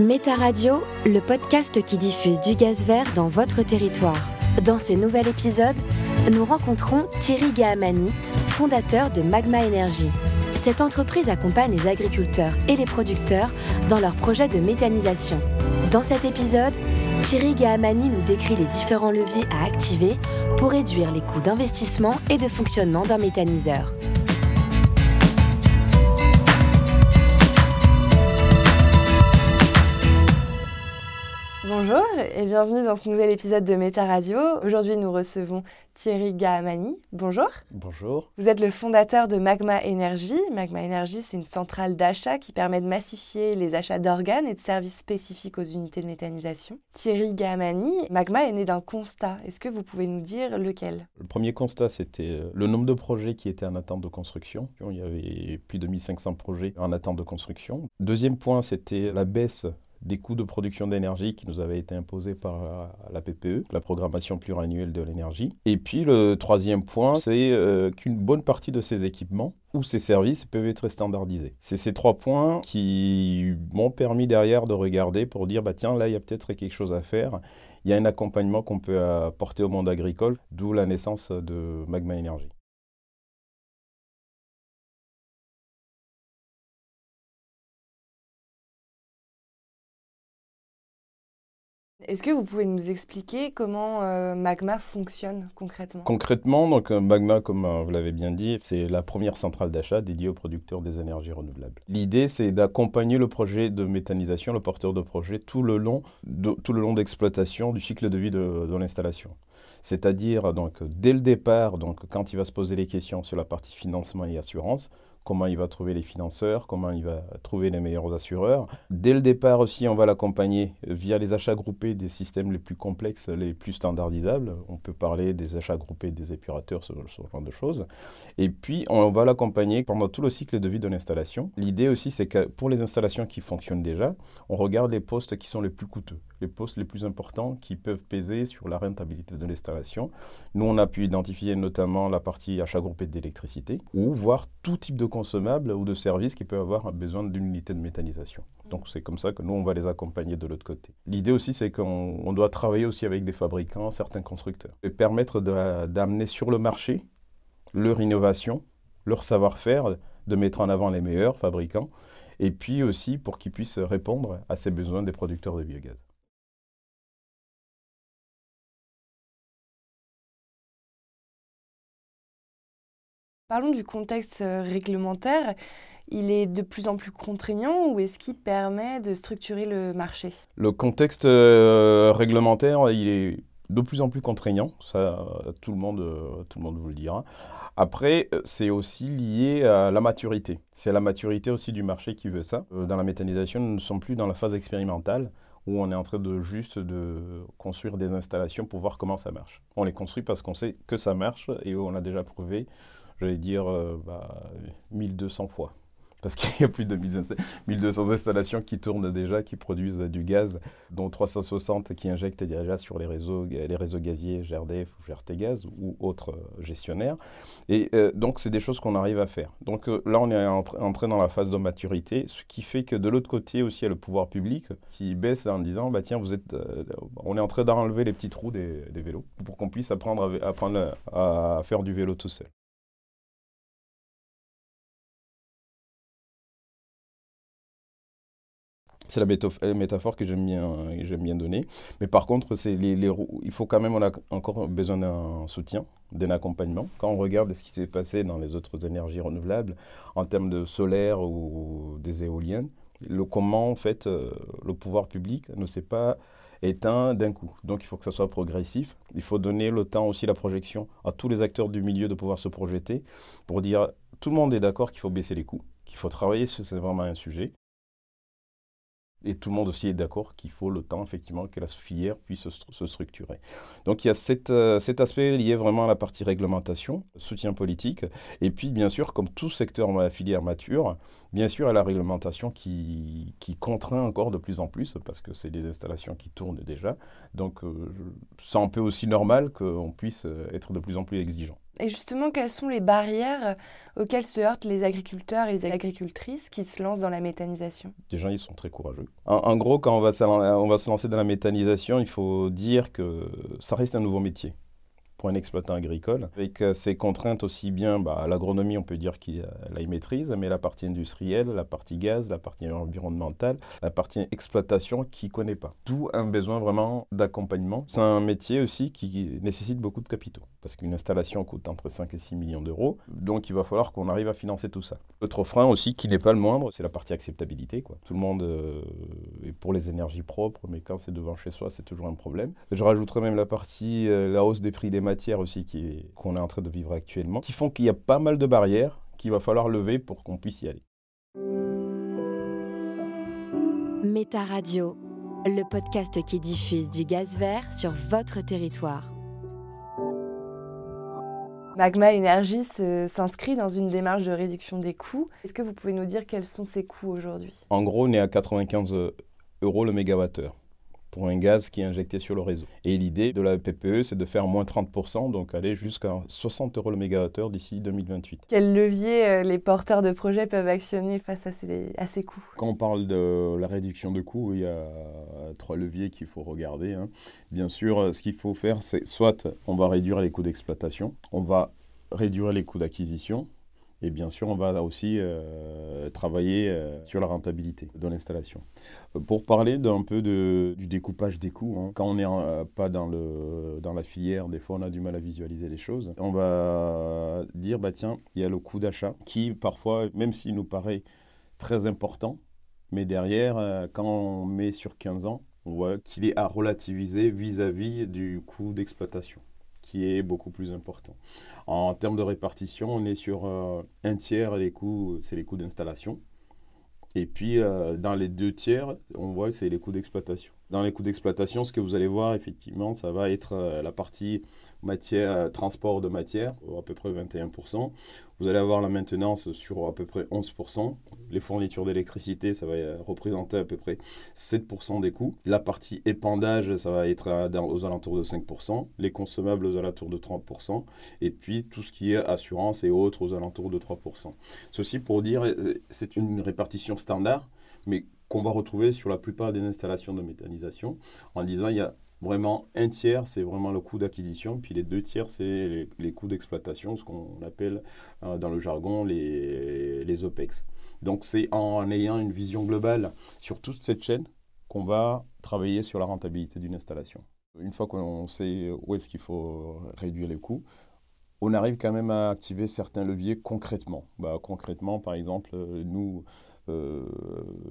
Méta Radio, le podcast qui diffuse du gaz vert dans votre territoire. Dans ce nouvel épisode, nous rencontrons Thierry Gahamani, fondateur de Magma Energy. Cette entreprise accompagne les agriculteurs et les producteurs dans leurs projets de méthanisation. Dans cet épisode, Thierry Gahamani nous décrit les différents leviers à activer pour réduire les coûts d'investissement et de fonctionnement d'un méthaniseur. Et bienvenue dans ce nouvel épisode de Méta Radio. Aujourd'hui, nous recevons Thierry Gahamani. Bonjour. Bonjour. Vous êtes le fondateur de Magma Energy. Magma Energy, c'est une centrale d'achat qui permet de massifier les achats d'organes et de services spécifiques aux unités de méthanisation. Thierry Gahamani, Magma est né d'un constat. Est-ce que vous pouvez nous dire lequel? Le premier constat, c'était le nombre de projets qui étaient en attente de construction. Il y avait plus de 1500 projets en attente de construction. Deuxième point, c'était la baisse des coûts de production d'énergie qui nous avaient été imposés par euh, la PPE, la programmation pluriannuelle de l'énergie. Et puis le troisième point, c'est euh, qu'une bonne partie de ces équipements ou ces services peuvent être standardisés. C'est ces trois points qui m'ont permis derrière de regarder pour dire, bah tiens, là, il y a peut-être quelque chose à faire. Il y a un accompagnement qu'on peut apporter au monde agricole, d'où la naissance de Magma Energy. Est-ce que vous pouvez nous expliquer comment euh, Magma fonctionne concrètement? Concrètement, donc euh, Magma, comme euh, vous l'avez bien dit, c'est la première centrale d'achat dédiée aux producteurs des énergies renouvelables. L'idée, c'est d'accompagner le projet de méthanisation, le porteur de projet, tout le long de, tout d'exploitation du cycle de vie de, l'installation. C'est-à-dire donc dès le départ, quand il va se poser les questions sur la partie financement et assurance, comment il va trouver les financeurs, comment il va trouver les meilleurs assureurs. Dès le départ aussi, on va l'accompagner via les achats groupés des systèmes les plus complexes, les plus standardisables. On peut parler des achats groupés des épurateurs, ce, genre de choses. Et puis, on va l'accompagner pendant tout le cycle de vie de l'installation. L'idée aussi, c'est que pour les installations qui fonctionnent déjà, on regarde les postes qui sont les plus coûteux, les postes les plus importants qui peuvent peser sur la rentabilité de l'installation. Nous, on a pu identifier notamment la partie achat groupé d'électricité ou voir tout type de consommables ou de services qui peuvent avoir besoin d'une unité de méthanisation. Donc c'est comme ça que nous, on va les accompagner de l'autre côté. L'idée aussi, c'est qu'on doit travailler aussi avec des fabricants, certains constructeurs, et permettre d'amener sur le marché leur innovation, leur savoir-faire, de mettre en avant les meilleurs fabricants, et puis aussi pour qu'ils puissent répondre à ces besoins des producteurs de biogaz. Parlons du contexte euh, réglementaire. Il est de plus en plus contraignant ou est-ce qu'il permet de structurer le marché? Le contexte euh, réglementaire, il est de plus en plus contraignant. Ça, tout le monde, euh, tout le monde vous le dira. Après, c'est aussi lié à la maturité. C'est la maturité aussi du marché qui veut ça. Dans la méthanisation, nous ne sommes plus dans la phase expérimentale où on est en train de juste de construire des installations pour voir comment ça marche. On les construit parce qu'on sait que ça marche et on a déjà prouvé j'allais dire, euh, bah, 1200 fois. Parce qu'il y a plus de 1200 installations qui tournent déjà, qui produisent du gaz, dont 360 qui injectent déjà sur les réseaux, les réseaux gaziers GRDF ou GRT Gaz ou autres gestionnaires. Et euh, donc, c'est des choses qu'on arrive à faire. Donc euh, là, on est entré dans la phase de maturité, ce qui fait que de l'autre côté aussi, il y a le pouvoir public qui baisse en disant, bah tiens, vous êtes, on est en train d'enlever les petits trous des, vélos pour qu'on puisse apprendre à faire du vélo tout seul. C'est la métaphore que j'aime bien, j'aime bien donner. Mais par contre, les, il faut quand même, on a encore besoin d'un soutien, d'un accompagnement. Quand on regarde ce qui s'est passé dans les autres énergies renouvelables, en termes de solaire ou des éoliennes, le comment, en fait, euh, le pouvoir public ne s'est pas éteint d'un coup. Donc il faut que ça soit progressif. Il faut donner le temps aussi, la projection à tous les acteurs du milieu de pouvoir se projeter pour dire tout le monde est d'accord qu'il faut baisser les coûts, qu'il faut travailler, c'est vraiment un sujet. Et tout le monde aussi est d'accord qu'il faut le temps, effectivement, que la filière puisse se, structurer. Donc il y a cet, euh, cet, aspect lié vraiment à la partie réglementation, soutien politique, et puis bien sûr, comme tout secteur la filière mature, bien sûr à la réglementation qui, contraint encore de plus en plus, parce que c'est des installations qui tournent déjà. Donc euh, c'est un peu aussi normal qu'on puisse euh, être de plus en plus exigeant. Et justement, quelles sont les barrières auxquelles se heurtent les agriculteurs et les agricultrices qui se lancent dans la méthanisation? Gens, ils sont très courageux. En, gros, quand on va se lancer dans la méthanisation, il faut dire que ça reste un nouveau métier pour un exploitant agricole, avec euh, ses contraintes aussi bien, bah, l'agronomie, on peut dire qu'il la y maîtrise, mais la partie industrielle, la partie gaz, la partie environnementale, la partie exploitation qui ne connaît pas. D'où un besoin vraiment d'accompagnement. C'est un métier aussi qui nécessite beaucoup de capitaux, parce qu'une installation coûte entre 5 et 6 millions d'euros, donc il va falloir qu'on arrive à financer tout ça. Autre frein aussi qui n'est pas le moindre, c'est la partie acceptabilité. Quoi. Tout le monde euh, est pour les énergies propres, mais quand c'est devant chez soi, c'est toujours un problème. Je rajouterais même la partie, euh, la hausse des prix des matières aussi qu'on est en train de vivre actuellement, qui font qu'il y a pas mal de barrières qu'il va falloir lever pour qu'on puisse y aller. Méta Radio, le podcast qui diffuse du gaz vert sur votre territoire. Magma Energy s'inscrit dans une démarche de réduction des coûts. Est-ce que vous pouvez nous dire quels sont ces coûts aujourd'hui? En gros, on est à 95 euros le mégawattheure pour un gaz qui est injecté sur le réseau. Et l'idée de la PPE, c'est de faire moins 30%, donc aller jusqu'à 60 euros le mégawattheure d'ici 2028. Quels leviers euh, les porteurs de projets peuvent actionner face à ces, à ces coûts? Quand on parle de la réduction de coûts, il y a trois leviers qu'il faut regarder. Hein. Bien sûr, ce qu'il faut faire, c'est soit on va réduire les coûts d'exploitation, on va réduire les coûts d'acquisition, et bien sûr, on va aussi euh, travailler euh, sur la rentabilité de l'installation. Euh, pour parler d'un peu du découpage des coûts, hein, quand on n'est pas dans, la filière, des fois on a du mal à visualiser les choses. On va dire, bah tiens, il y a le coût d'achat qui parfois, même s'il nous paraît très important, mais derrière, quand on met sur 15 ans, on voit qu'il est à relativiser vis à -vis du coût d'exploitation qui est beaucoup plus important. En termes de répartition, on est sur euh, un tiers, les coûts, c'est les coûts d'installation. Et puis, euh, dans les deux tiers, on voit c'est les coûts d'exploitation. Dans les coûts d'exploitation, ce que vous allez voir, effectivement, ça va être euh, la partie matière, transport de matière, à peu près 21%. Vous allez avoir la maintenance sur à peu près 11%. Les fournitures d'électricité, ça va représenter à peu près 7% des coûts. La partie épandage, ça va être aux alentours de 5%. Les consommables aux alentours de 30%. Et puis tout ce qui est assurance et autres aux alentours de 3%. Ceci pour dire, euh, c'est une répartition standard, mais qu'on va retrouver sur la plupart des installations de méthanisation, en disant il y a vraiment un tiers, c'est vraiment le coût d'acquisition, puis les deux tiers, c'est les, coûts d'exploitation, ce qu'on appelle euh, dans le jargon les, les OPEX. Donc c'est en ayant une vision globale sur toute cette chaîne qu'on va travailler sur la rentabilité d'une installation. Une fois qu'on sait où est-ce qu'il faut réduire les coûts, on arrive quand même à activer certains leviers concrètement. Bah, concrètement, par exemple, nous, euh,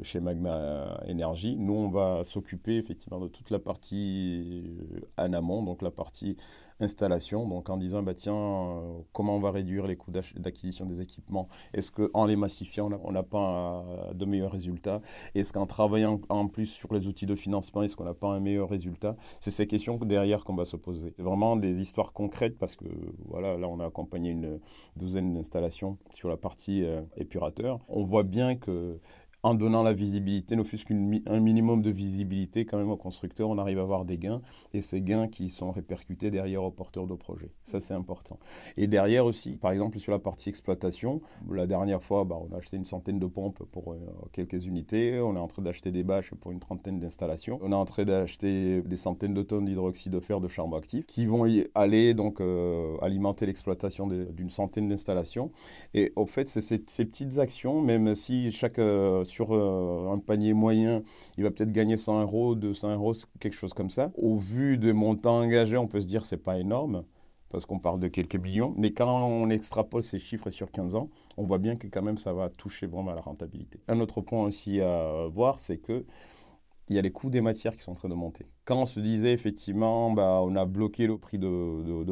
chez Magma Energy. Nous, on va s'occuper effectivement de toute la partie euh, en amont, donc la partie installation, donc en disant bah, tiens, euh, comment on va réduire les coûts d'acquisition des équipements? Est-ce qu'en les massifiant, on n'a pas de meilleurs résultats? Est-ce qu'en travaillant en plus sur les outils de financement, est-ce qu'on n'a pas un meilleur résultat? C'est ces questions derrière qu'on va se poser. C'est vraiment des histoires concrètes parce que voilà, là, on a accompagné une douzaine d'installations sur la partie euh, épurateur. On voit bien que en donnant la visibilité, ne fût-ce qu'un minimum de visibilité quand même au constructeur, on arrive à avoir des gains et ces gains qui sont répercutés derrière aux porteurs de projet. Ça, c'est important. Et derrière aussi, par exemple, sur la partie exploitation, la dernière fois, bah, on a acheté une centaine de pompes pour euh, quelques unités, on est en train d'acheter des bâches pour une trentaine d'installations, on est en train d'acheter des centaines de tonnes d'hydroxyde de fer de charbon actif qui vont aller donc euh, alimenter l'exploitation d'une centaine d'installations. Et au fait, c'est ces, petites actions, même si chaque... Euh, sur euh, un panier moyen, il va peut-être gagner 100 euros, 200 euros, quelque chose comme ça. Au vu des montants engagés, on peut se dire que ce n'est pas énorme parce qu'on parle de quelques millions. Mais quand on extrapole ces chiffres sur 15 ans, on voit bien que quand même ça va toucher vraiment à la rentabilité. Un autre point aussi à voir, c'est que il y a les coûts des matières qui sont en train de monter. Quand on se disait effectivement, bah, on a bloqué le prix de,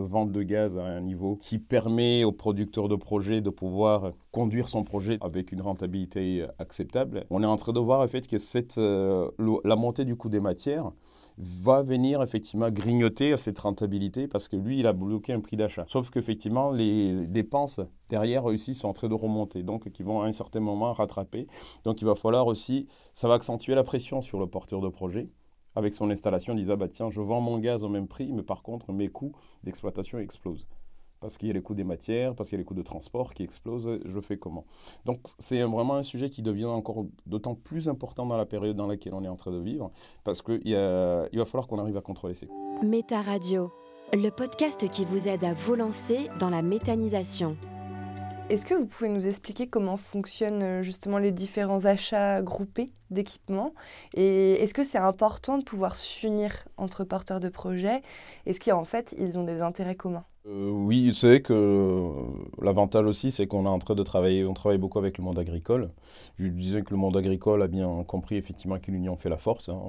vente de gaz à un niveau qui permet aux producteurs de projets de pouvoir conduire son projet avec une rentabilité acceptable, on est en train de voir en fait que cette, euh, la montée du coût des matières va venir effectivement grignoter cette rentabilité parce que lui, il a bloqué un prix d'achat. Sauf qu'effectivement, les dépenses derrière aussi sont en train de remonter, donc qui vont à un certain moment rattraper. Donc il va falloir aussi, ça va accentuer la pression sur le porteur de projet avec son installation, disant bah tiens, je vends mon gaz au même prix, mais par contre mes coûts d'exploitation explosent parce qu'il y a les coûts des matières, parce qu'il y a les coûts de transport qui explosent, je fais comment? Donc c'est vraiment un sujet qui devient encore d'autant plus important dans la période dans laquelle on est en train de vivre, parce qu'il il va falloir qu'on arrive à contrôler ces coûts. Méta Radio, le podcast qui vous aide à vous lancer dans la méthanisation. Est-ce que vous pouvez nous expliquer comment fonctionnent euh, justement les différents achats groupés d'équipements? Et est-ce que c'est important de pouvoir s'unir entre porteurs de projets? Est-ce qu'en fait, ils ont des intérêts communs? Euh, oui, c'est que euh, l'avantage aussi, c'est qu'on est en train de travailler, on travaille beaucoup avec le monde agricole. Je disais que le monde agricole a bien compris effectivement que l'union fait la force. Hein.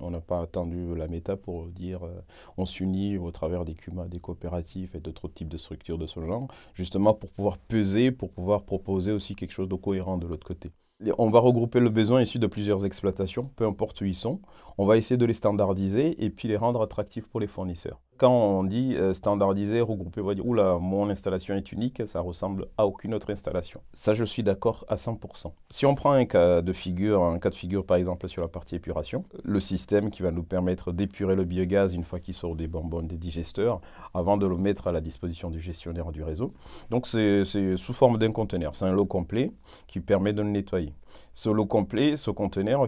On n'a pas attendu la méta pour dire euh, on s'unit au travers des CUMA, des coopératives et d'autres types de structures de ce genre, justement pour pouvoir peser, pour pouvoir proposer aussi quelque chose de cohérent de l'autre côté. On va regrouper le besoin issu de plusieurs exploitations, peu importe où ils sont. On va essayer de les standardiser et puis les rendre attractifs pour les fournisseurs quand on dit euh, standardiser, regrouper, on va dire, oula, mon installation est unique, ça ressemble à aucune autre installation. Ça, je suis d'accord à 100%. Si on prend un cas de figure, un cas de figure par exemple sur la partie épuration, le système qui va nous permettre d'épurer le biogaz une fois qu'il sort des bonbonnes, des digesteurs, avant de le mettre à la disposition du gestionnaire du réseau. Donc c'est sous forme d'un conteneur. C'est un lot complet qui permet de le nettoyer. Ce lot complet, ce conteneur,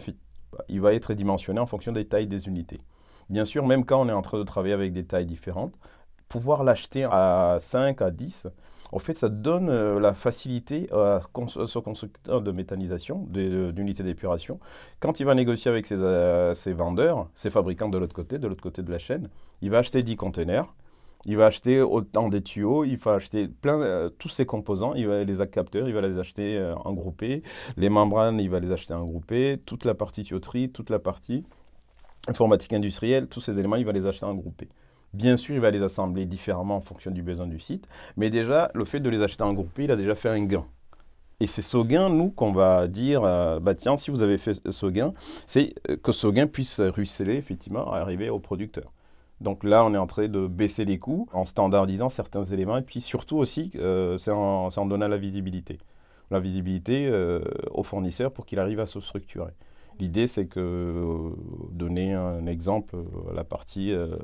il va être dimensionné en fonction des tailles des unités. Bien sûr, même quand on est en train de travailler avec des tailles différentes, pouvoir l'acheter à 5, à 10, en fait, ça donne euh, la facilité à ce constructeur de méthanisation, d'unité d'épuration, quand il va négocier avec euh, ses, vendeurs, ses fabricants de l'autre côté, de l'autre côté de la chaîne, il va acheter 10 conteneurs, il va acheter autant des tuyaux, il va acheter plein, euh, tous ces composants, il va les capteurs, il va les acheter en groupé, les membranes, il va les acheter en groupé, toute la partie tuyauterie, toute la partie informatique industrielle, tous ces éléments, il va les acheter en groupé. Bien sûr, il va les assembler différemment en fonction du besoin du site, mais déjà, le fait de les acheter en groupé, il a déjà fait un gain. Et c'est ce gain, nous, qu'on va dire, euh, bah tiens, si vous avez fait ce gain, c'est euh, que ce gain puisse ruisseler, effectivement, arriver au producteur. Donc là, on est en train de baisser les coûts en standardisant certains éléments, et puis surtout aussi, euh, c'est en, en, donnant la visibilité. La visibilité au fournisseur pour qu'il arrive à se structurer. L'idée, c'est que, euh, donner un exemple, euh, la partie euh,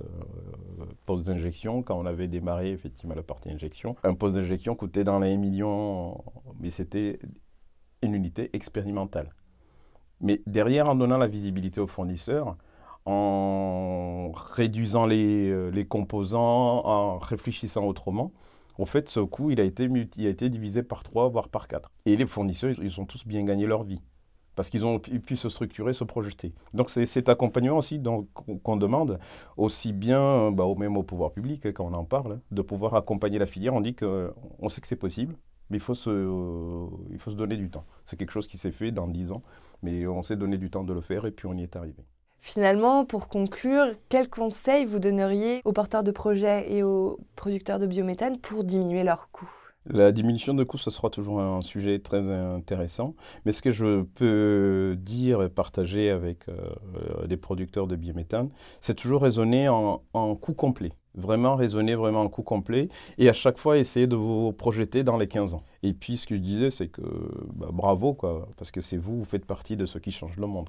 poste d'injection, quand on avait démarré effectivement la partie injection, un poste d'injection coûtait dans les millions, mais c'était une unité expérimentale. Mais derrière, en donnant la visibilité aux fournisseurs, en réduisant les, composants, en réfléchissant autrement, en fait, ce coût, il a été, divisé par trois, voire par quatre. Et les fournisseurs, ils ont tous bien gagné leur vie parce qu'ils ont pu se structurer, se projeter. Donc c'est cet accompagnement aussi qu'on demande, aussi bien bah, au même au pouvoir public quand on en parle, de pouvoir accompagner la filière. On dit qu'on sait que c'est possible, mais il faut, se, il faut se donner du temps. C'est quelque chose qui s'est fait dans 10 ans, mais on s'est donné du temps de le faire et puis on y est arrivé. Finalement, pour conclure, quels conseils vous donneriez aux porteurs de projets et aux producteurs de biométhane pour diminuer leurs coûts? La diminution de coûts, ce sera toujours un sujet très intéressant. Mais ce que je peux dire et partager avec euh, des producteurs de biométhane, c'est toujours raisonner en, coût complet. Vraiment raisonner vraiment en coût complet et à chaque fois essayer de vous projeter dans les 15 ans. Et puis ce que je disais, c'est que bah, bravo, parce que c'est vous, vous faites partie de ceux qui changent le monde.